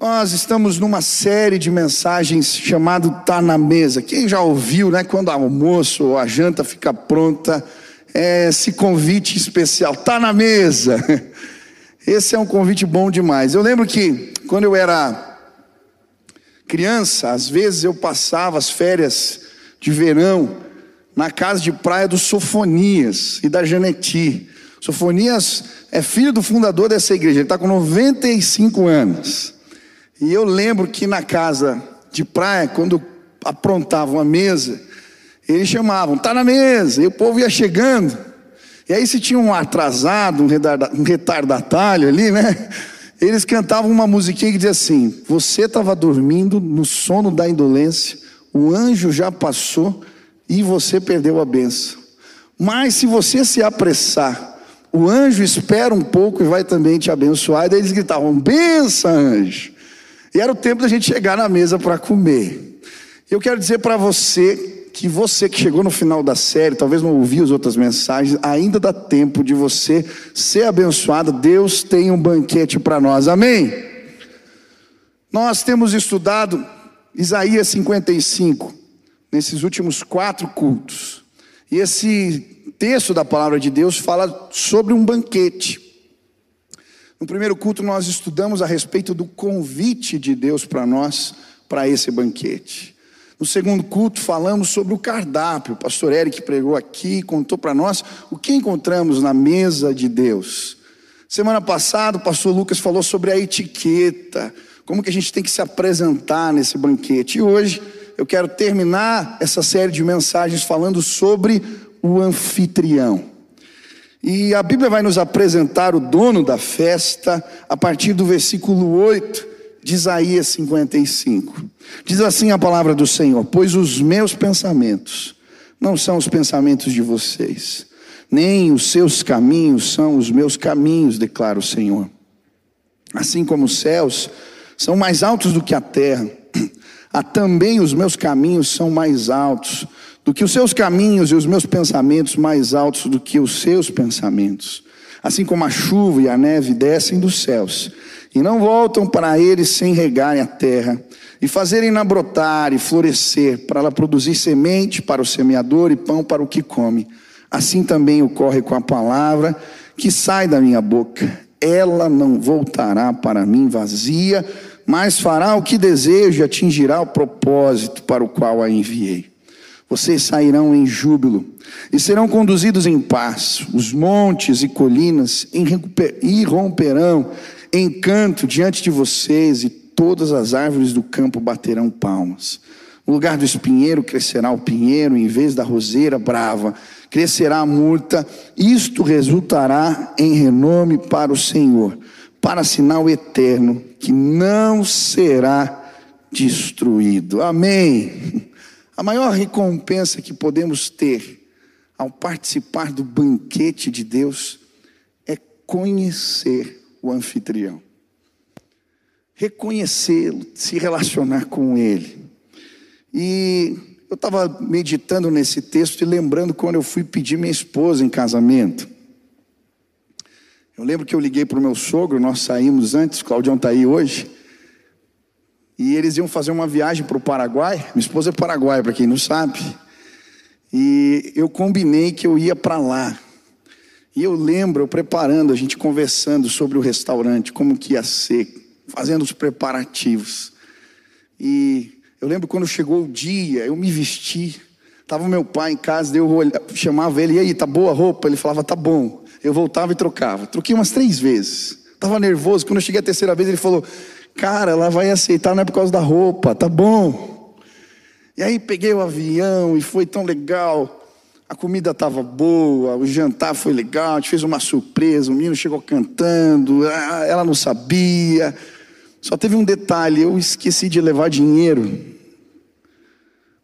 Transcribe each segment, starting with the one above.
Nós estamos numa série de mensagens chamado Tá na Mesa. Quem já ouviu, né? Quando o almoço ou a janta fica pronta, é esse convite especial, tá na mesa. Esse é um convite bom demais. Eu lembro que quando eu era criança, às vezes eu passava as férias de verão na casa de praia do Sofonias e da Janeti. Sofonias é filho do fundador dessa igreja, ele está com 95 anos. E eu lembro que na casa de praia, quando aprontavam a mesa, eles chamavam, tá na mesa, e o povo ia chegando. E aí se tinha um atrasado, um retardatário ali, né? Eles cantavam uma musiquinha que dizia assim: Você estava dormindo no sono da indolência, o anjo já passou e você perdeu a benção. Mas se você se apressar, o anjo espera um pouco e vai também te abençoar. E daí eles gritavam: Benção, anjo. E era o tempo da gente chegar na mesa para comer. Eu quero dizer para você que você que chegou no final da série, talvez não ouviu as outras mensagens, ainda dá tempo de você ser abençoado. Deus tem um banquete para nós. Amém? Nós temos estudado Isaías 55 nesses últimos quatro cultos. E esse texto da palavra de Deus fala sobre um banquete. No primeiro culto nós estudamos a respeito do convite de Deus para nós para esse banquete. No segundo culto, falamos sobre o cardápio. O pastor Eric pregou aqui, contou para nós o que encontramos na mesa de Deus. Semana passada, o pastor Lucas falou sobre a etiqueta, como que a gente tem que se apresentar nesse banquete. E hoje eu quero terminar essa série de mensagens falando sobre o anfitrião. E a Bíblia vai nos apresentar o dono da festa a partir do versículo 8 de Isaías 55. Diz assim a palavra do Senhor: Pois os meus pensamentos não são os pensamentos de vocês, nem os seus caminhos são os meus caminhos, declara o Senhor. Assim como os céus são mais altos do que a terra, há também os meus caminhos são mais altos do que os seus caminhos e os meus pensamentos mais altos do que os seus pensamentos. Assim como a chuva e a neve descem dos céus e não voltam para eles sem regarem a terra, e fazerem-na brotar e florescer, para ela produzir semente para o semeador e pão para o que come. Assim também ocorre com a palavra que sai da minha boca. Ela não voltará para mim vazia, mas fará o que desejo e atingirá o propósito para o qual a enviei. Vocês sairão em júbilo e serão conduzidos em paz. Os montes e colinas irromperão em canto diante de vocês, e todas as árvores do campo baterão palmas. No lugar do espinheiro crescerá o pinheiro, em vez da roseira brava, crescerá a murta. Isto resultará em renome para o Senhor, para sinal eterno que não será destruído. Amém. A maior recompensa que podemos ter ao participar do banquete de Deus é conhecer o anfitrião. Reconhecê-lo, se relacionar com ele. E eu estava meditando nesse texto e lembrando quando eu fui pedir minha esposa em casamento. Eu lembro que eu liguei para o meu sogro, nós saímos antes, Claudião está aí hoje. E eles iam fazer uma viagem para o Paraguai. Minha esposa é paraguaia, para quem não sabe. E eu combinei que eu ia para lá. E eu lembro, eu preparando, a gente conversando sobre o restaurante, como que ia ser, fazendo os preparativos. E eu lembro quando chegou o dia, eu me vesti, estava meu pai em casa, eu chamava ele, e aí, tá boa a roupa? Ele falava, tá bom. Eu voltava e trocava. Troquei umas três vezes. Estava nervoso. Quando eu cheguei a terceira vez, ele falou, cara, ela vai aceitar, não é por causa da roupa, tá bom. E aí peguei o avião e foi tão legal. A comida estava boa, o jantar foi legal, a gente fez uma surpresa, o menino chegou cantando, ela não sabia. Só teve um detalhe, eu esqueci de levar dinheiro.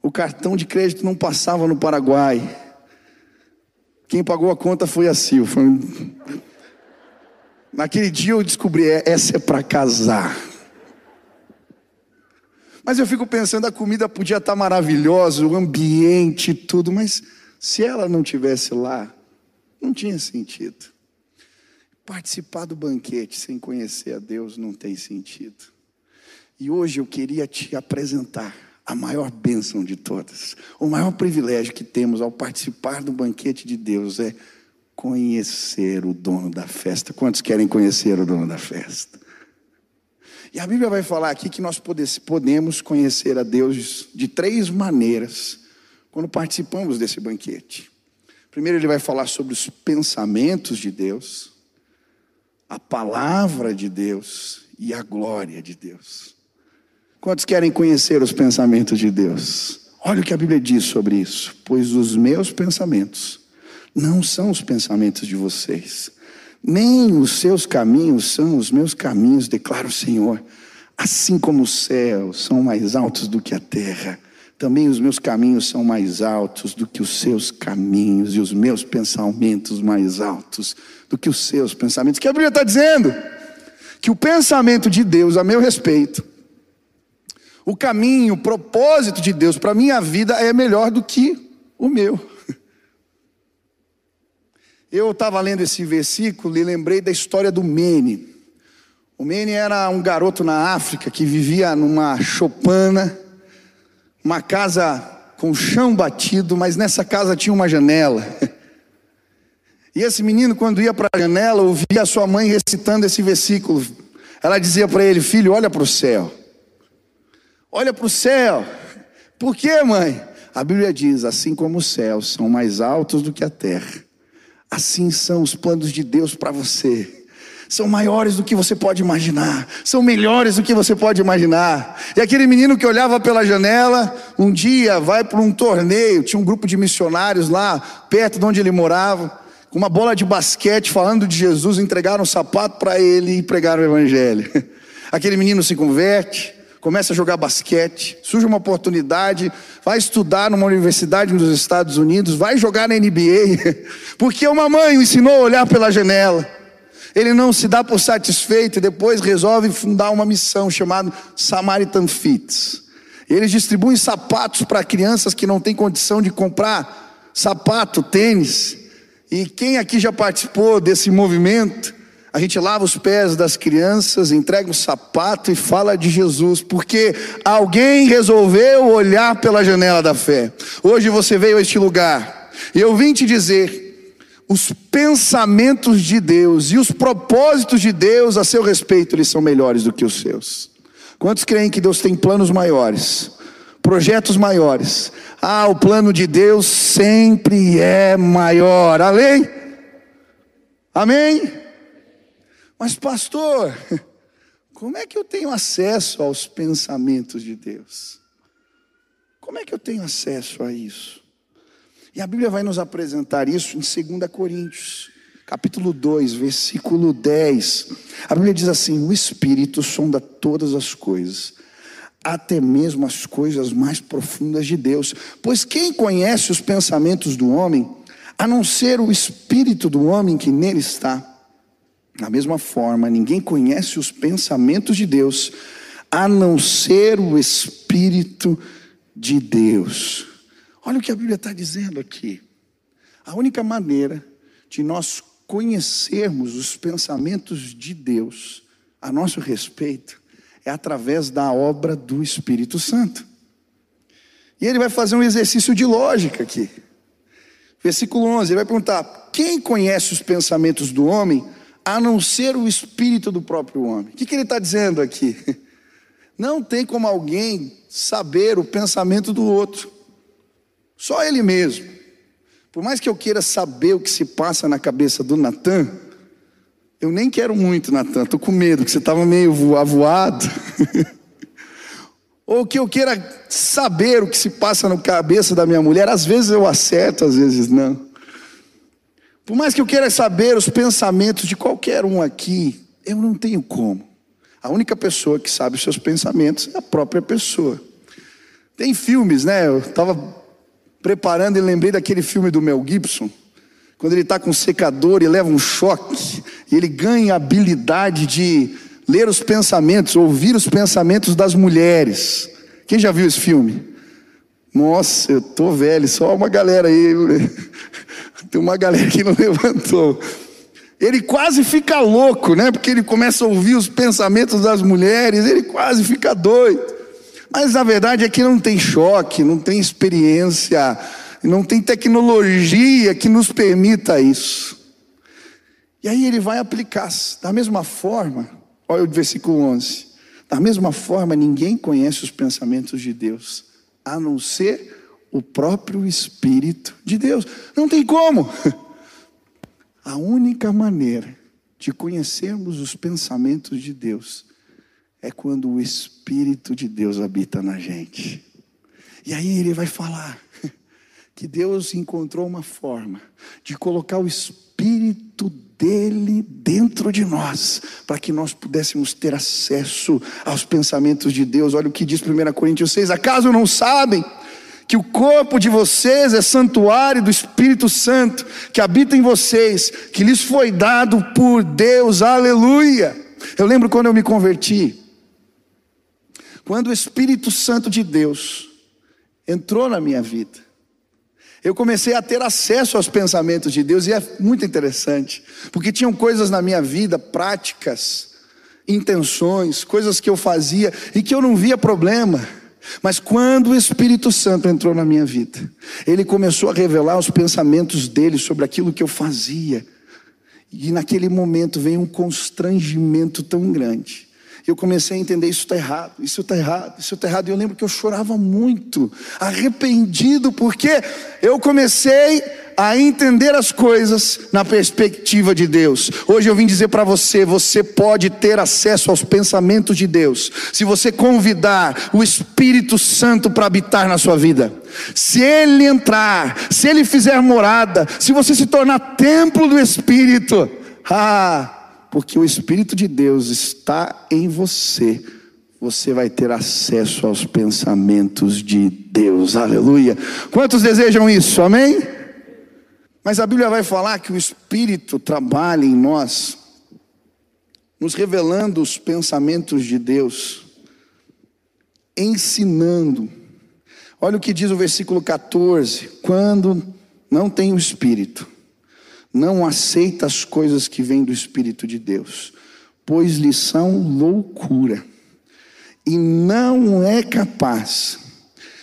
O cartão de crédito não passava no Paraguai. Quem pagou a conta foi a Sil. Naquele dia eu descobri, é, essa é para casar. Mas eu fico pensando, a comida podia estar tá maravilhosa, o ambiente, tudo, mas se ela não tivesse lá, não tinha sentido. Participar do banquete sem conhecer a Deus não tem sentido. E hoje eu queria te apresentar a maior bênção de todas. O maior privilégio que temos ao participar do banquete de Deus é conhecer o dono da festa. Quantos querem conhecer o dono da festa? E a Bíblia vai falar aqui que nós podemos conhecer a Deus de três maneiras quando participamos desse banquete. Primeiro, ele vai falar sobre os pensamentos de Deus, a palavra de Deus e a glória de Deus. Quantos querem conhecer os pensamentos de Deus? Olha o que a Bíblia diz sobre isso. Pois os meus pensamentos não são os pensamentos de vocês, nem os seus caminhos são os meus caminhos, declara o Senhor. Assim como os céus são mais altos do que a terra, também os meus caminhos são mais altos do que os seus caminhos, e os meus pensamentos mais altos do que os seus pensamentos. O que a Bíblia está dizendo? Que o pensamento de Deus a meu respeito, o caminho, o propósito de Deus para a minha vida é melhor do que o meu. Eu estava lendo esse versículo e lembrei da história do Mene. O Mene era um garoto na África que vivia numa chopana uma casa com chão batido, mas nessa casa tinha uma janela. E esse menino, quando ia para a janela, ouvia a sua mãe recitando esse versículo. Ela dizia para ele: Filho, olha para o céu. Olha para o céu. Por quê, mãe? A Bíblia diz: Assim como os céus são mais altos do que a terra, assim são os planos de Deus para você são maiores do que você pode imaginar, são melhores do que você pode imaginar. E aquele menino que olhava pela janela, um dia vai para um torneio, tinha um grupo de missionários lá, perto de onde ele morava, com uma bola de basquete falando de Jesus, entregaram um sapato para ele e pregaram o evangelho. Aquele menino se converte, começa a jogar basquete, surge uma oportunidade, vai estudar numa universidade nos Estados Unidos, vai jogar na NBA, porque uma mãe o ensinou a olhar pela janela ele não se dá por satisfeito e depois resolve fundar uma missão chamada Samaritan Fits. Eles distribuem sapatos para crianças que não têm condição de comprar sapato, tênis. E quem aqui já participou desse movimento? A gente lava os pés das crianças, entrega um sapato e fala de Jesus, porque alguém resolveu olhar pela janela da fé. Hoje você veio a este lugar, e eu vim te dizer os pensamentos de Deus e os propósitos de Deus a seu respeito, eles são melhores do que os seus. Quantos creem que Deus tem planos maiores, projetos maiores? Ah, o plano de Deus sempre é maior. Amém? Amém? Mas, pastor, como é que eu tenho acesso aos pensamentos de Deus? Como é que eu tenho acesso a isso? E a Bíblia vai nos apresentar isso em 2 Coríntios, capítulo 2, versículo 10. A Bíblia diz assim: O Espírito sonda todas as coisas, até mesmo as coisas mais profundas de Deus. Pois quem conhece os pensamentos do homem, a não ser o Espírito do homem que nele está? Da mesma forma, ninguém conhece os pensamentos de Deus, a não ser o Espírito de Deus. Olha o que a Bíblia está dizendo aqui. A única maneira de nós conhecermos os pensamentos de Deus a nosso respeito é através da obra do Espírito Santo. E ele vai fazer um exercício de lógica aqui. Versículo 11, ele vai perguntar: quem conhece os pensamentos do homem a não ser o espírito do próprio homem? O que, que ele está dizendo aqui? Não tem como alguém saber o pensamento do outro. Só ele mesmo. Por mais que eu queira saber o que se passa na cabeça do Natan, eu nem quero muito, Natan. Estou com medo, que você estava meio avoado. Ou que eu queira saber o que se passa na cabeça da minha mulher, às vezes eu acerto, às vezes não. Por mais que eu queira saber os pensamentos de qualquer um aqui, eu não tenho como. A única pessoa que sabe os seus pensamentos é a própria pessoa. Tem filmes, né? Eu estava preparando e lembrei daquele filme do Mel Gibson, quando ele está com um secador e leva um choque, e ele ganha a habilidade de ler os pensamentos, ouvir os pensamentos das mulheres. Quem já viu esse filme? Nossa, eu tô velho, só uma galera aí. Tem uma galera que não levantou. Ele quase fica louco, né? Porque ele começa a ouvir os pensamentos das mulheres, ele quase fica doido. Mas a verdade é que não tem choque, não tem experiência, não tem tecnologia que nos permita isso. E aí ele vai aplicar, da mesma forma, olha o versículo 11: da mesma forma, ninguém conhece os pensamentos de Deus, a não ser o próprio Espírito de Deus. Não tem como. A única maneira de conhecermos os pensamentos de Deus é quando o Espírito de Deus habita na gente. E aí ele vai falar que Deus encontrou uma forma de colocar o Espírito dele dentro de nós, para que nós pudéssemos ter acesso aos pensamentos de Deus. Olha o que diz 1 Coríntios 6: acaso não sabem? Que o corpo de vocês é santuário do Espírito Santo que habita em vocês, que lhes foi dado por Deus, aleluia. Eu lembro quando eu me converti, quando o Espírito Santo de Deus entrou na minha vida, eu comecei a ter acesso aos pensamentos de Deus, e é muito interessante, porque tinham coisas na minha vida, práticas, intenções, coisas que eu fazia e que eu não via problema. Mas quando o Espírito Santo entrou na minha vida, ele começou a revelar os pensamentos dele sobre aquilo que eu fazia. E naquele momento veio um constrangimento tão grande. Eu comecei a entender: isso está errado, isso está errado, isso está errado. E eu lembro que eu chorava muito, arrependido, porque eu comecei a entender as coisas na perspectiva de Deus. Hoje eu vim dizer para você: você pode ter acesso aos pensamentos de Deus, se você convidar o Espírito Santo para habitar na sua vida. Se ele entrar, se ele fizer morada, se você se tornar templo do Espírito, ah, porque o Espírito de Deus está em você você vai ter acesso aos pensamentos de Deus, aleluia. Quantos desejam isso, amém? Mas a Bíblia vai falar que o Espírito trabalha em nós, nos revelando os pensamentos de Deus, ensinando. Olha o que diz o versículo 14: quando não tem o Espírito, não aceita as coisas que vêm do Espírito de Deus, pois lhe são loucura, e não é capaz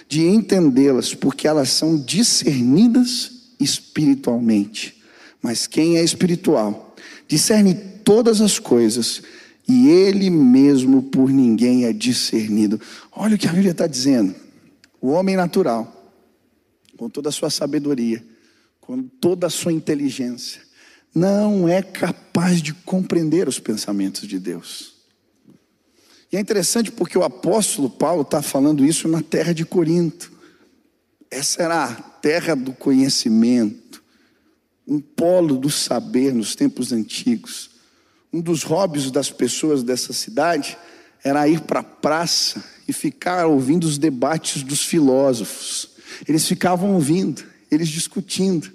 de entendê-las, porque elas são discernidas espiritualmente. Mas quem é espiritual discerne todas as coisas e ele mesmo por ninguém é discernido. Olha o que a Bíblia está dizendo. O homem natural, com toda a sua sabedoria, com toda a sua inteligência, não é capaz de compreender os pensamentos de Deus. E é interessante porque o apóstolo Paulo está falando isso na terra de Corinto. Essa era a terra do conhecimento, um polo do saber nos tempos antigos. Um dos hobbies das pessoas dessa cidade era ir para a praça e ficar ouvindo os debates dos filósofos. Eles ficavam ouvindo, eles discutindo.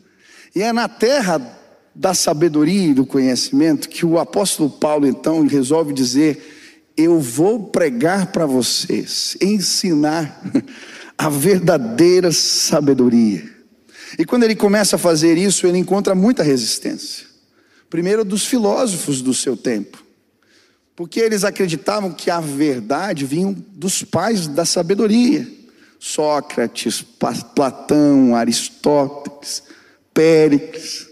E é na terra da sabedoria e do conhecimento que o apóstolo Paulo então resolve dizer: Eu vou pregar para vocês, ensinar a verdadeira sabedoria. E quando ele começa a fazer isso, ele encontra muita resistência. Primeiro, dos filósofos do seu tempo, porque eles acreditavam que a verdade vinha dos pais da sabedoria: Sócrates, Platão, Aristóteles, Péricles.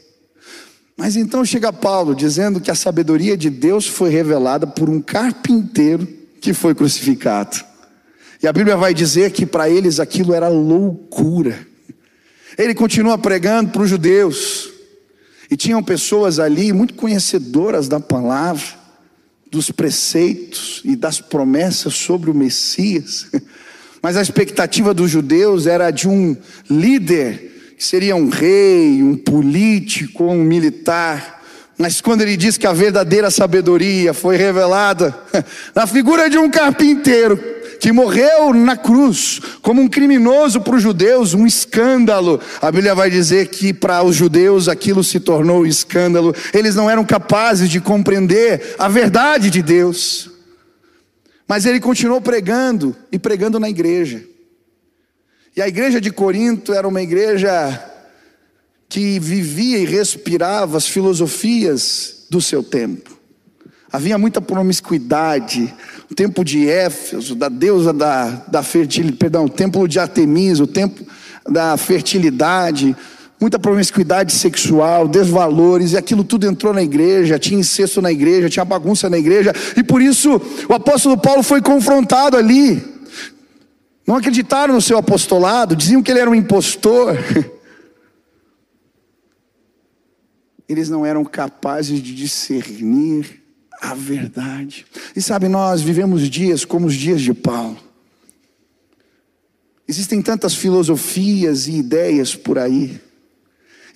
Mas então chega Paulo dizendo que a sabedoria de Deus foi revelada por um carpinteiro que foi crucificado. E a Bíblia vai dizer que para eles aquilo era loucura. Ele continua pregando para os judeus. E tinham pessoas ali muito conhecedoras da palavra, dos preceitos e das promessas sobre o Messias. Mas a expectativa dos judeus era de um líder, que seria um rei, um político, um militar. Mas quando ele diz que a verdadeira sabedoria foi revelada na figura de um carpinteiro, que morreu na cruz como um criminoso para os judeus, um escândalo. A Bíblia vai dizer que para os judeus aquilo se tornou um escândalo. Eles não eram capazes de compreender a verdade de Deus. Mas ele continuou pregando e pregando na igreja. E a igreja de Corinto era uma igreja que vivia e respirava as filosofias do seu tempo. Havia muita promiscuidade. O templo de Éfeso, da deusa da, da fertilidade, perdão, o templo de Artemisa, o templo da fertilidade, muita promiscuidade sexual, desvalores, e aquilo tudo entrou na igreja, tinha incesto na igreja, tinha bagunça na igreja, e por isso o apóstolo Paulo foi confrontado ali. Não acreditaram no seu apostolado, diziam que ele era um impostor. Eles não eram capazes de discernir a verdade. E sabe, nós vivemos dias como os dias de Paulo. Existem tantas filosofias e ideias por aí.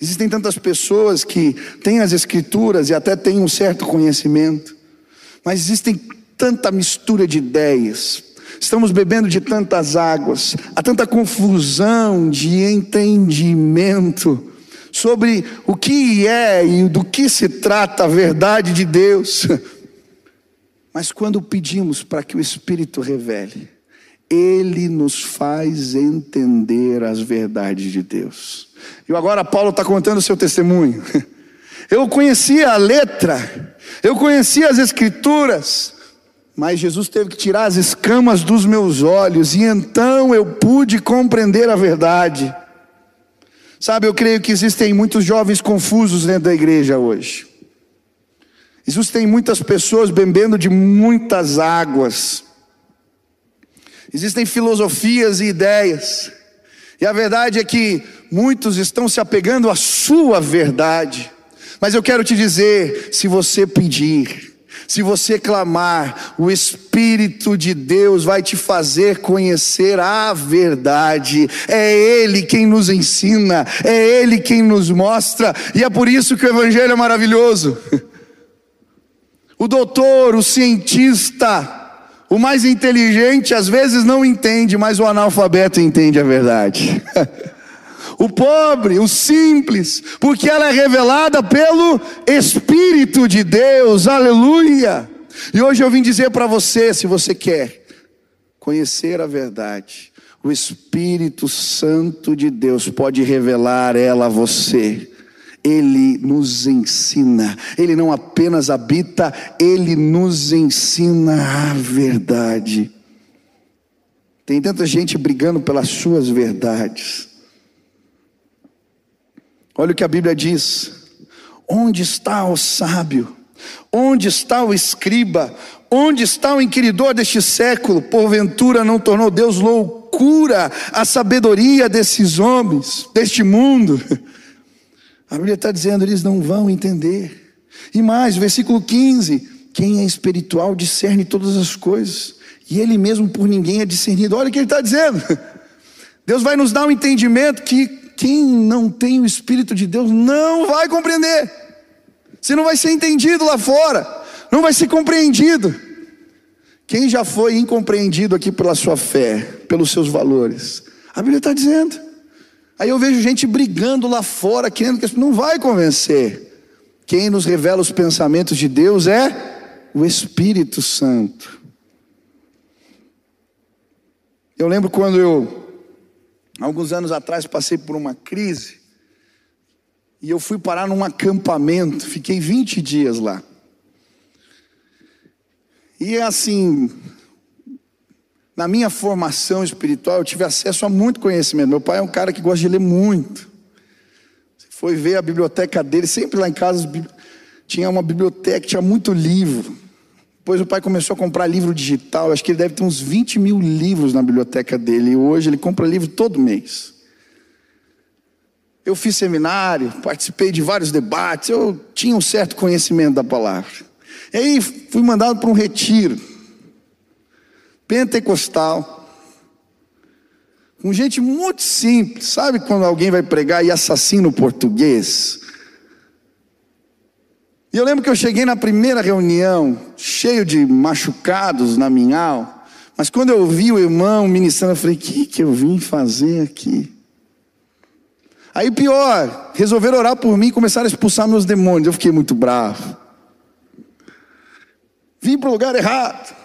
Existem tantas pessoas que têm as escrituras e até têm um certo conhecimento, mas existem tanta mistura de ideias. Estamos bebendo de tantas águas, há tanta confusão de entendimento sobre o que é e do que se trata a verdade de Deus. Mas quando pedimos para que o Espírito revele, ele nos faz entender as verdades de Deus. E agora Paulo está contando o seu testemunho. Eu conhecia a letra, eu conhecia as escrituras, mas Jesus teve que tirar as escamas dos meus olhos, e então eu pude compreender a verdade. Sabe, eu creio que existem muitos jovens confusos dentro da igreja hoje. Existem muitas pessoas bebendo de muitas águas. Existem filosofias e ideias. E a verdade é que muitos estão se apegando à sua verdade. Mas eu quero te dizer: se você pedir, se você clamar, o Espírito de Deus vai te fazer conhecer a verdade. É Ele quem nos ensina, é Ele quem nos mostra, e é por isso que o Evangelho é maravilhoso. O doutor, o cientista, o mais inteligente às vezes não entende, mas o analfabeto entende a verdade. o pobre, o simples, porque ela é revelada pelo Espírito de Deus, aleluia. E hoje eu vim dizer para você: se você quer conhecer a verdade, o Espírito Santo de Deus pode revelar ela a você. Ele nos ensina, Ele não apenas habita, Ele nos ensina a verdade. Tem tanta gente brigando pelas suas verdades. Olha o que a Bíblia diz: onde está o sábio? Onde está o escriba? Onde está o inquiridor deste século? Porventura não tornou Deus loucura a sabedoria desses homens, deste mundo? A Bíblia está dizendo, eles não vão entender. E mais, versículo 15: quem é espiritual discerne todas as coisas, e ele mesmo por ninguém é discernido. Olha o que ele está dizendo. Deus vai nos dar um entendimento que quem não tem o Espírito de Deus não vai compreender. Você não vai ser entendido lá fora, não vai ser compreendido. Quem já foi incompreendido aqui pela sua fé, pelos seus valores? A Bíblia está dizendo. Aí eu vejo gente brigando lá fora, querendo que não vai convencer. Quem nos revela os pensamentos de Deus é o Espírito Santo. Eu lembro quando eu Alguns anos atrás passei por uma crise e eu fui parar num acampamento, fiquei 20 dias lá. E assim, na minha formação espiritual, eu tive acesso a muito conhecimento. Meu pai é um cara que gosta de ler muito. Você foi ver a biblioteca dele, sempre lá em casa tinha uma biblioteca, tinha muito livro. Depois o pai começou a comprar livro digital. Acho que ele deve ter uns 20 mil livros na biblioteca dele. E hoje ele compra livro todo mês. Eu fiz seminário, participei de vários debates. Eu tinha um certo conhecimento da palavra. E aí fui mandado para um retiro pentecostal. Com gente muito simples. Sabe quando alguém vai pregar e assassina o português? E eu lembro que eu cheguei na primeira reunião, cheio de machucados na minha alma, mas quando eu vi o irmão ministrando, eu falei: o que, que eu vim fazer aqui? Aí pior, resolveram orar por mim e começaram a expulsar meus demônios. Eu fiquei muito bravo. Vim para o lugar errado.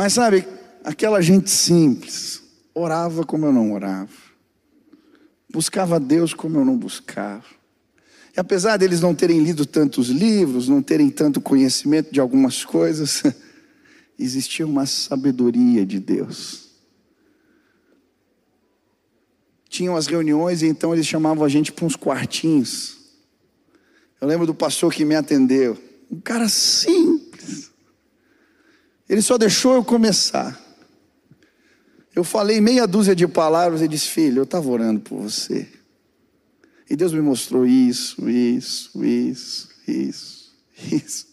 Mas sabe, aquela gente simples, orava como eu não orava, buscava Deus como eu não buscava. E apesar deles não terem lido tantos livros, não terem tanto conhecimento de algumas coisas, existia uma sabedoria de Deus. Tinham as reuniões e então eles chamavam a gente para uns quartinhos. Eu lembro do pastor que me atendeu, um cara simples. Ele só deixou eu começar. Eu falei meia dúzia de palavras e disse: Filho, eu estava orando por você. E Deus me mostrou isso, isso, isso, isso, isso.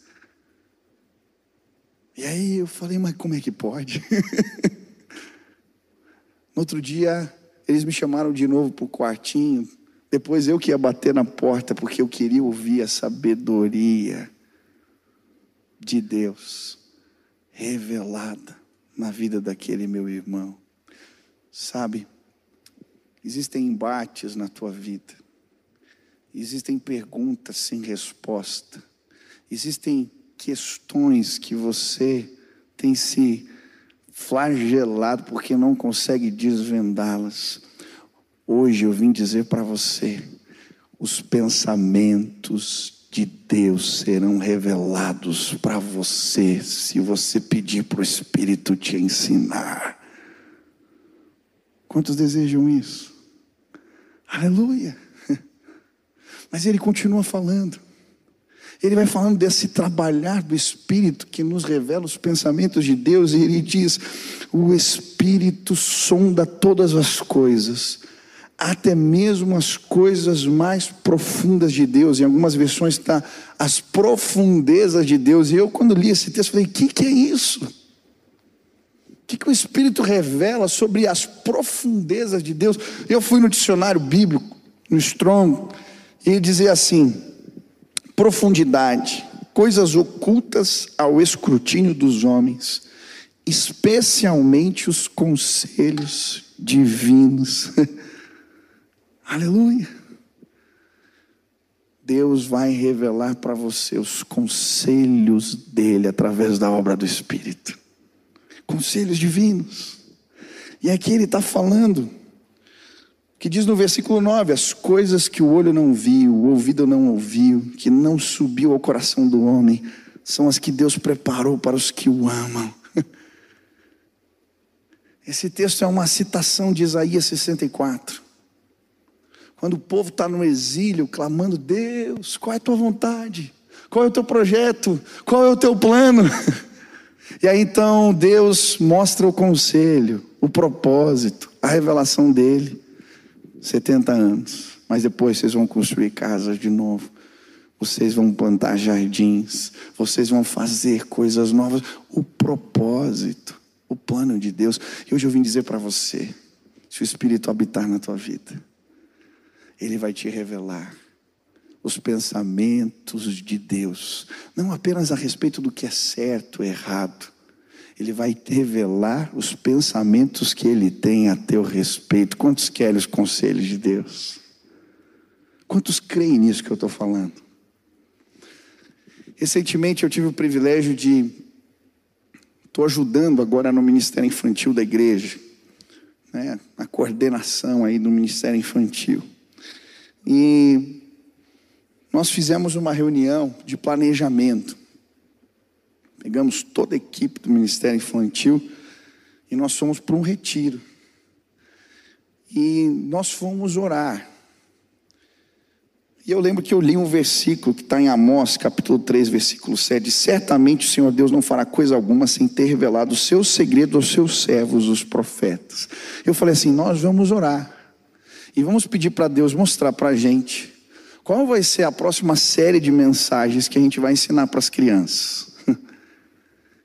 E aí eu falei: Mas como é que pode? no outro dia, eles me chamaram de novo para o quartinho. Depois eu que ia bater na porta, porque eu queria ouvir a sabedoria de Deus revelada na vida daquele meu irmão. Sabe, existem embates na tua vida, existem perguntas sem resposta, existem questões que você tem se flagelado porque não consegue desvendá-las. Hoje eu vim dizer para você: os pensamentos de Deus serão revelados para você se você pedir para o Espírito te ensinar. Quantos desejam isso? Aleluia. Mas ele continua falando. Ele vai falando desse trabalhar do Espírito que nos revela os pensamentos de Deus, e ele diz: o Espírito sonda todas as coisas, até mesmo as coisas mais profundas de Deus. Em algumas versões está as profundezas de Deus. E eu, quando li esse texto, falei: o que, que é isso? O que, que o Espírito revela sobre as profundezas de Deus? Eu fui no dicionário bíblico, no Strong, e dizia assim: profundidade, coisas ocultas ao escrutínio dos homens, especialmente os conselhos divinos. Aleluia. Deus vai revelar para você os conselhos dele através da obra do Espírito conselhos divinos. E aqui ele está falando, que diz no versículo 9: as coisas que o olho não viu, o ouvido não ouviu, que não subiu ao coração do homem, são as que Deus preparou para os que o amam. Esse texto é uma citação de Isaías 64. Quando o povo está no exílio, clamando: Deus, qual é a tua vontade? Qual é o teu projeto? Qual é o teu plano? E aí então Deus mostra o conselho, o propósito, a revelação dele. 70 anos, mas depois vocês vão construir casas de novo. Vocês vão plantar jardins, vocês vão fazer coisas novas. O propósito, o plano de Deus. E hoje eu vim dizer para você: se o Espírito habitar na tua vida, Ele vai te revelar os pensamentos de Deus, não apenas a respeito do que é certo, errado. Ele vai revelar os pensamentos que ele tem a teu respeito. Quantos querem os conselhos de Deus? Quantos creem nisso que eu estou falando? Recentemente eu tive o privilégio de estou ajudando agora no Ministério Infantil da igreja, né, a coordenação aí do Ministério Infantil. E nós fizemos uma reunião de planejamento. Pegamos toda a equipe do Ministério Infantil e nós fomos para um retiro. E nós fomos orar. E eu lembro que eu li um versículo que está em Amós, capítulo 3, versículo 7. Certamente o Senhor Deus não fará coisa alguma sem ter revelado o seu segredo aos seus servos, os profetas. Eu falei assim: nós vamos orar. E vamos pedir para Deus mostrar para a gente qual vai ser a próxima série de mensagens que a gente vai ensinar para as crianças?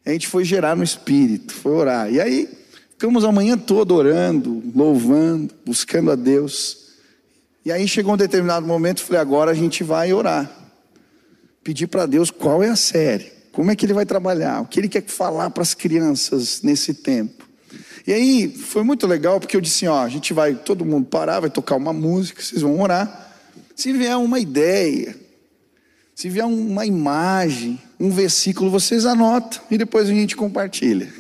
A gente foi gerar no espírito, foi orar. E aí, ficamos a manhã toda orando, louvando, buscando a Deus. E aí chegou um determinado momento, falei, agora a gente vai orar. Pedir para Deus qual é a série, como é que ele vai trabalhar, o que ele quer falar para as crianças nesse tempo. E aí foi muito legal, porque eu disse, ó, a gente vai, todo mundo parar, vai tocar uma música, vocês vão orar. Se vier uma ideia, se vier uma imagem, um versículo, vocês anotam e depois a gente compartilha.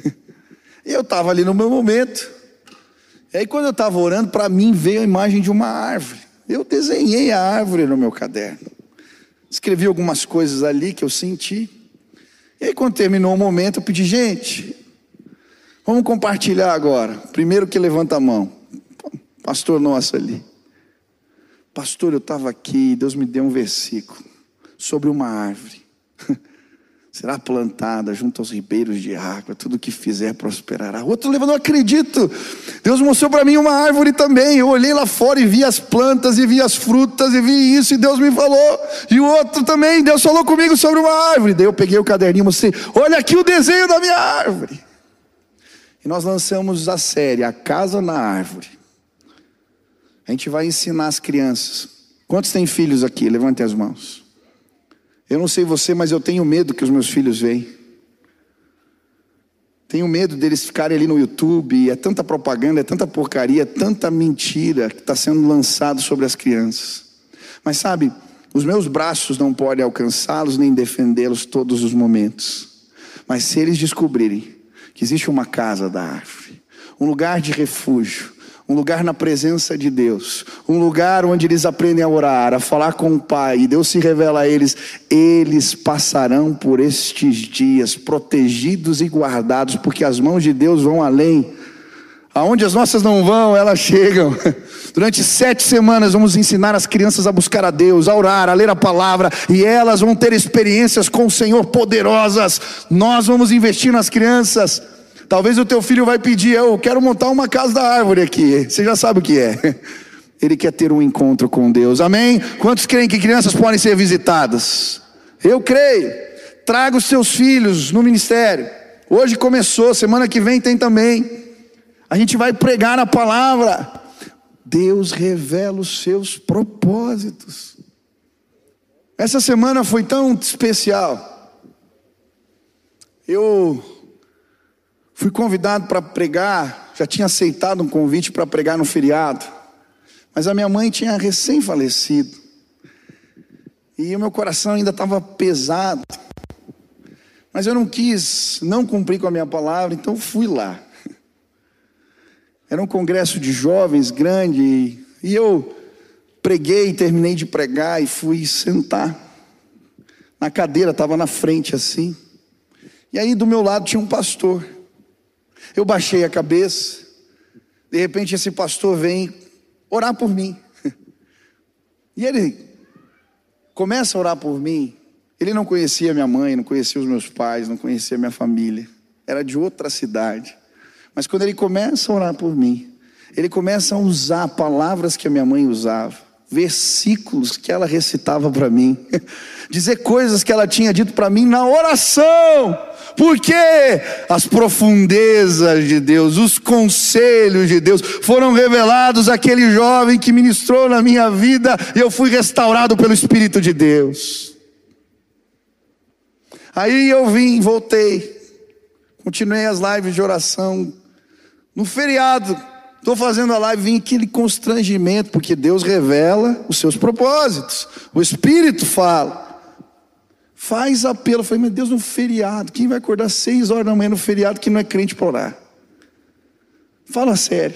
E eu estava ali no meu momento. E aí, quando eu estava orando, para mim veio a imagem de uma árvore. Eu desenhei a árvore no meu caderno. Escrevi algumas coisas ali que eu senti. E aí, quando terminou o momento, eu pedi, gente, vamos compartilhar agora. Primeiro que levanta a mão. Pastor nosso ali. Pastor, eu estava aqui, Deus me deu um versículo sobre uma árvore. será plantada junto aos ribeiros de água, tudo que fizer prosperará. Outro levou, não acredito. Deus mostrou para mim uma árvore também. Eu olhei lá fora e vi as plantas e vi as frutas e vi isso e Deus me falou. E o outro também, Deus falou comigo sobre uma árvore. Daí eu peguei o caderninho e mostrei, olha aqui o desenho da minha árvore. E nós lançamos a série A Casa na Árvore. A gente vai ensinar as crianças. Quantos têm filhos aqui? Levantem as mãos. Eu não sei você, mas eu tenho medo que os meus filhos vejam. Tenho medo deles ficarem ali no YouTube, é tanta propaganda, é tanta porcaria, é tanta mentira que está sendo lançado sobre as crianças. Mas sabe, os meus braços não podem alcançá-los nem defendê-los todos os momentos. Mas se eles descobrirem que existe uma casa da árvore, um lugar de refúgio, um lugar na presença de Deus, um lugar onde eles aprendem a orar, a falar com o Pai, e Deus se revela a eles, eles passarão por estes dias protegidos e guardados, porque as mãos de Deus vão além. Aonde as nossas não vão, elas chegam. Durante sete semanas vamos ensinar as crianças a buscar a Deus, a orar, a ler a palavra, e elas vão ter experiências com o Senhor poderosas. Nós vamos investir nas crianças. Talvez o teu filho vai pedir, eu quero montar uma casa da árvore aqui. Você já sabe o que é. Ele quer ter um encontro com Deus. Amém? Quantos creem que crianças podem ser visitadas? Eu creio. Traga os seus filhos no ministério. Hoje começou, semana que vem tem também. A gente vai pregar a palavra. Deus revela os seus propósitos. Essa semana foi tão especial. Eu Fui convidado para pregar, já tinha aceitado um convite para pregar no feriado, mas a minha mãe tinha recém-falecido, e o meu coração ainda estava pesado, mas eu não quis não cumprir com a minha palavra, então fui lá. Era um congresso de jovens grande, e eu preguei, terminei de pregar e fui sentar. Na cadeira, estava na frente assim. E aí do meu lado tinha um pastor. Eu baixei a cabeça, de repente esse pastor vem orar por mim. E ele começa a orar por mim. Ele não conhecia minha mãe, não conhecia os meus pais, não conhecia minha família. Era de outra cidade. Mas quando ele começa a orar por mim, ele começa a usar palavras que a minha mãe usava, versículos que ela recitava para mim, dizer coisas que ela tinha dito para mim na oração. Porque as profundezas de Deus, os conselhos de Deus foram revelados àquele jovem que ministrou na minha vida e eu fui restaurado pelo Espírito de Deus. Aí eu vim, voltei, continuei as lives de oração. No feriado, estou fazendo a live, vim aquele constrangimento, porque Deus revela os seus propósitos, o Espírito fala. Faz apelo. Eu falei, meu Deus, no feriado. Quem vai acordar seis horas da manhã no feriado que não é crente para orar? Fala sério.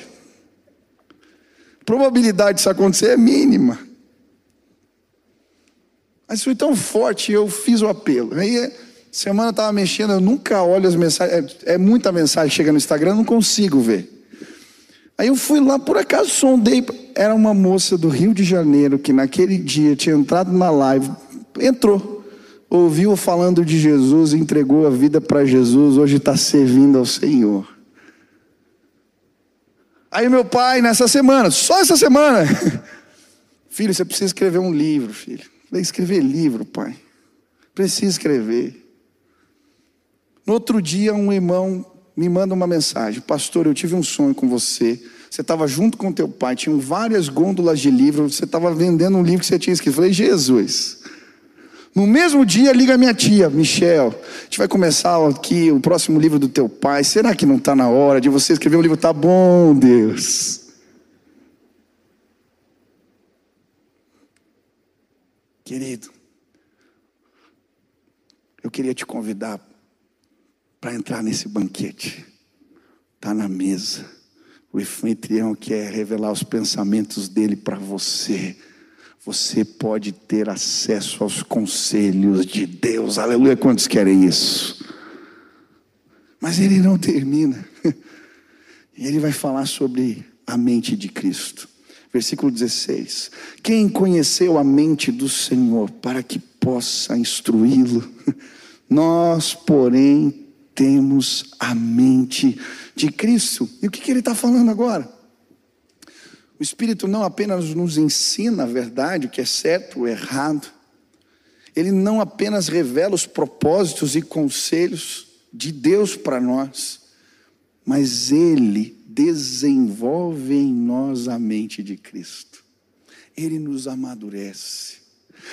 A probabilidade disso acontecer é mínima. Mas foi tão forte, eu fiz o apelo. Aí, semana eu estava mexendo, eu nunca olho as mensagens. É, é muita mensagem chega no Instagram, eu não consigo ver. Aí eu fui lá, por acaso sondei. Era uma moça do Rio de Janeiro que naquele dia tinha entrado na live, entrou ouviu falando de Jesus, entregou a vida para Jesus, hoje está servindo ao Senhor. Aí meu pai, nessa semana, só essa semana, filho, você precisa escrever um livro, filho. Falei, escrever livro, pai. Precisa escrever. No outro dia, um irmão me manda uma mensagem: Pastor, eu tive um sonho com você. Você estava junto com teu pai, tinham várias gôndolas de livros, você estava vendendo um livro que você tinha escrito. Eu falei, Jesus. No mesmo dia, liga minha tia, Michel. A gente vai começar aqui o próximo livro do teu pai. Será que não está na hora de você escrever um livro? Tá bom, Deus. Querido, eu queria te convidar para entrar nesse banquete. Está na mesa. O anfitrião quer revelar os pensamentos dele para você. Você pode ter acesso aos conselhos de Deus. Aleluia, quantos querem isso? Mas ele não termina. Ele vai falar sobre a mente de Cristo. Versículo 16: Quem conheceu a mente do Senhor para que possa instruí-lo? Nós, porém, temos a mente de Cristo. E o que, ele está falando agora? O Espírito não apenas nos ensina a verdade, o que é certo ou errado, ele não apenas revela os propósitos e conselhos de Deus para nós, mas ele desenvolve em nós a mente de Cristo. Ele nos amadurece.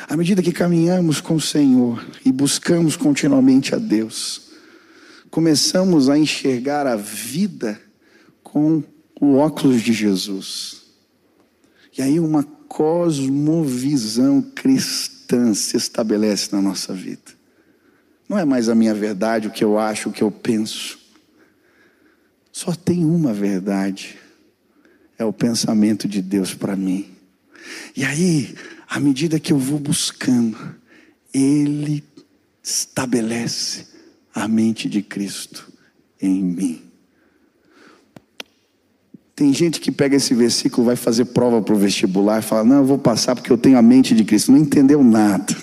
À medida que caminhamos com o Senhor e buscamos continuamente a Deus, começamos a enxergar a vida com o óculos de Jesus. E aí uma cosmovisão cristã se estabelece na nossa vida. Não é mais a minha verdade, o que eu acho, o que eu penso. Só tem uma verdade. É o pensamento de Deus para mim. E aí, à medida que eu vou buscando, Ele estabelece a mente de Cristo em mim. Tem gente que pega esse versículo, vai fazer prova para o vestibular e fala: Não, eu vou passar porque eu tenho a mente de Cristo. Não entendeu nada.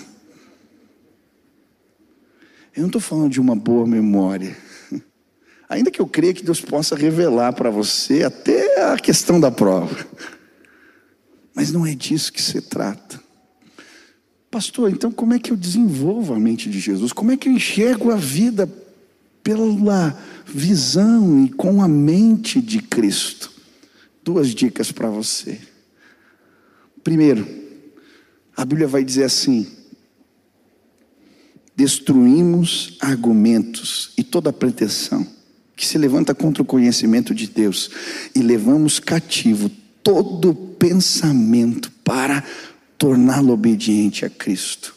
Eu não estou falando de uma boa memória. Ainda que eu creia que Deus possa revelar para você até a questão da prova. Mas não é disso que se trata. Pastor, então como é que eu desenvolvo a mente de Jesus? Como é que eu enxergo a vida pela visão e com a mente de Cristo? Duas dicas para você. Primeiro, a Bíblia vai dizer assim: destruímos argumentos e toda pretensão que se levanta contra o conhecimento de Deus e levamos cativo todo pensamento para torná-lo obediente a Cristo.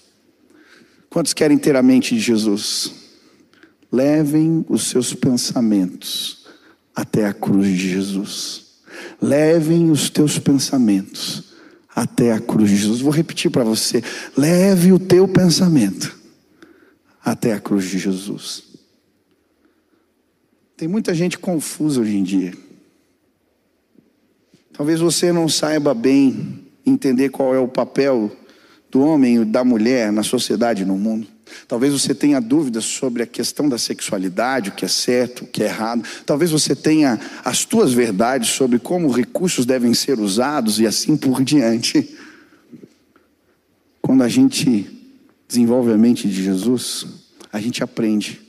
Quantos querem ter a mente de Jesus? Levem os seus pensamentos até a cruz de Jesus levem os teus pensamentos até a cruz de Jesus. Vou repetir para você: leve o teu pensamento até a cruz de Jesus. Tem muita gente confusa hoje em dia. Talvez você não saiba bem entender qual é o papel do homem e da mulher na sociedade no mundo. Talvez você tenha dúvidas sobre a questão da sexualidade, o que é certo, o que é errado. Talvez você tenha as tuas verdades sobre como recursos devem ser usados e assim por diante. Quando a gente desenvolve a mente de Jesus, a gente aprende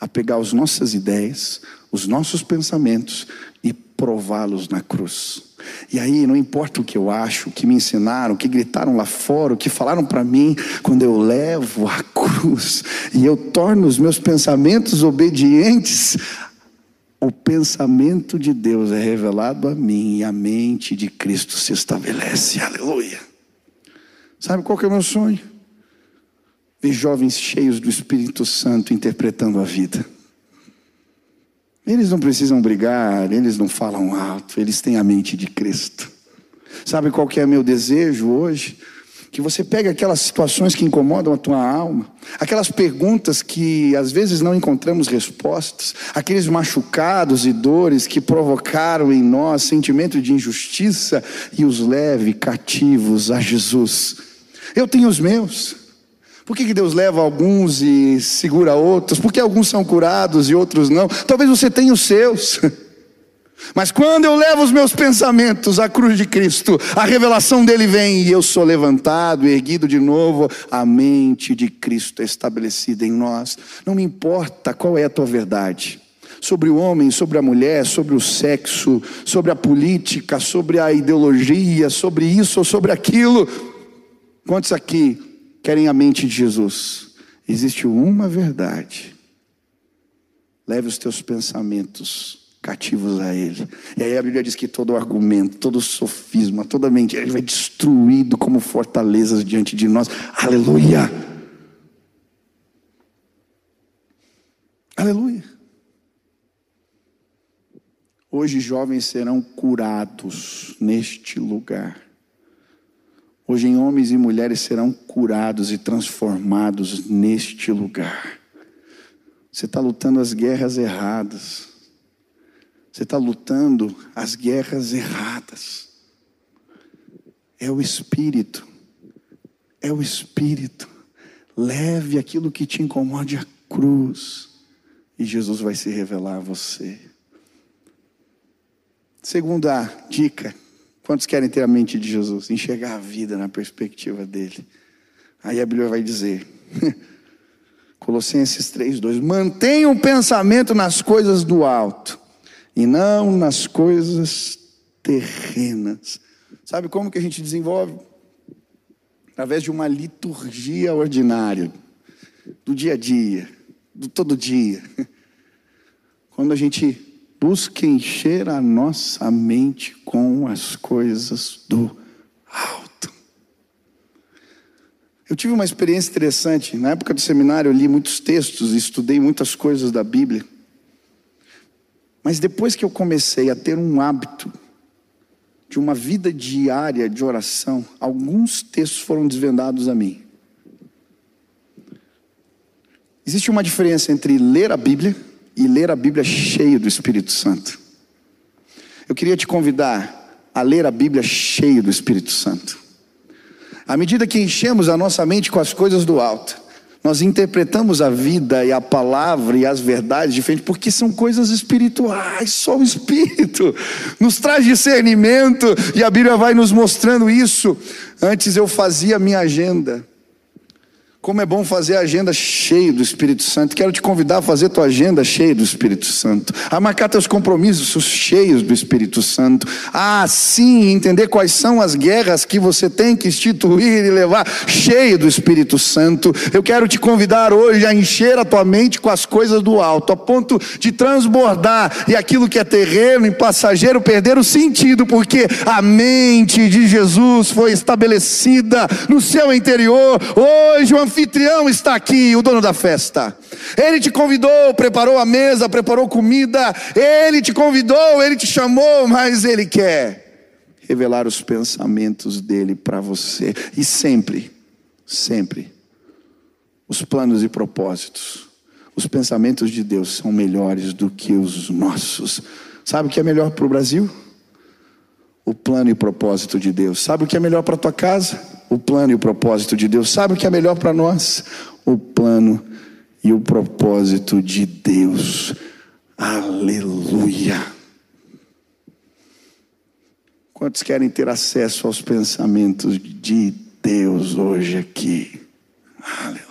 a pegar as nossas ideias, os nossos pensamentos e prová-los na cruz. E aí, não importa o que eu acho, o que me ensinaram, o que gritaram lá fora, o que falaram para mim, quando eu levo a cruz e eu torno os meus pensamentos obedientes, o pensamento de Deus é revelado a mim e a mente de Cristo se estabelece. Aleluia. Sabe qual que é o meu sonho? Ver jovens cheios do Espírito Santo interpretando a vida. Eles não precisam brigar, eles não falam alto, eles têm a mente de Cristo. Sabe qual que é meu desejo hoje? Que você pegue aquelas situações que incomodam a tua alma, aquelas perguntas que às vezes não encontramos respostas, aqueles machucados e dores que provocaram em nós sentimento de injustiça e os leve cativos a Jesus. Eu tenho os meus. Por que, que Deus leva alguns e segura outros? Por que alguns são curados e outros não? Talvez você tenha os seus. Mas quando eu levo os meus pensamentos à cruz de Cristo, a revelação dele vem e eu sou levantado, erguido de novo, a mente de Cristo é estabelecida em nós. Não me importa qual é a tua verdade sobre o homem, sobre a mulher, sobre o sexo, sobre a política, sobre a ideologia, sobre isso ou sobre aquilo. Quantos aqui querem a mente de Jesus. Existe uma verdade. Leve os teus pensamentos cativos a Ele. E aí a Bíblia diz que todo argumento, todo sofisma, toda mentira, ele vai destruído como fortalezas diante de nós. Aleluia! Aleluia! Hoje jovens serão curados neste lugar Hoje, em homens e mulheres serão curados e transformados neste lugar. Você está lutando as guerras erradas. Você está lutando as guerras erradas. É o Espírito. É o Espírito. Leve aquilo que te incomode à cruz. E Jesus vai se revelar a você. Segunda dica: quantos querem ter a mente de Jesus? Enxergar a vida na perspectiva dele. Aí a Bíblia vai dizer. Colossenses 3:2 Mantenha o pensamento nas coisas do alto e não nas coisas terrenas. Sabe como que a gente desenvolve? Através de uma liturgia ordinária, do dia a dia, do todo dia. Quando a gente busca encher a nossa mente com as coisas do alto. Eu tive uma experiência interessante. Na época do seminário, eu li muitos textos, estudei muitas coisas da Bíblia. Mas depois que eu comecei a ter um hábito de uma vida diária de oração, alguns textos foram desvendados a mim. Existe uma diferença entre ler a Bíblia e ler a Bíblia cheio do Espírito Santo. Eu queria te convidar a ler a Bíblia cheio do Espírito Santo. À medida que enchemos a nossa mente com as coisas do alto, nós interpretamos a vida e a palavra e as verdades diferente, porque são coisas espirituais, só o Espírito nos traz discernimento e a Bíblia vai nos mostrando isso. Antes eu fazia minha agenda, como é bom fazer a agenda cheia do Espírito Santo. Quero te convidar a fazer tua agenda cheia do Espírito Santo. A marcar teus compromissos cheios do Espírito Santo. A sim entender quais são as guerras que você tem que instituir e levar cheio do Espírito Santo. Eu quero te convidar hoje a encher a tua mente com as coisas do alto, a ponto de transbordar e aquilo que é terreno e passageiro perder o sentido, porque a mente de Jesus foi estabelecida no seu interior. Hoje, uma anfitrião está aqui, o dono da festa. Ele te convidou, preparou a mesa, preparou comida. Ele te convidou, ele te chamou, mas ele quer revelar os pensamentos dele para você. E sempre, sempre, os planos e propósitos, os pensamentos de Deus são melhores do que os nossos. Sabe o que é melhor para o Brasil? O plano e propósito de Deus. Sabe o que é melhor para a tua casa? O plano e o propósito de Deus. Sabe o que é melhor para nós? O plano e o propósito de Deus. Aleluia. Quantos querem ter acesso aos pensamentos de Deus hoje aqui? Aleluia.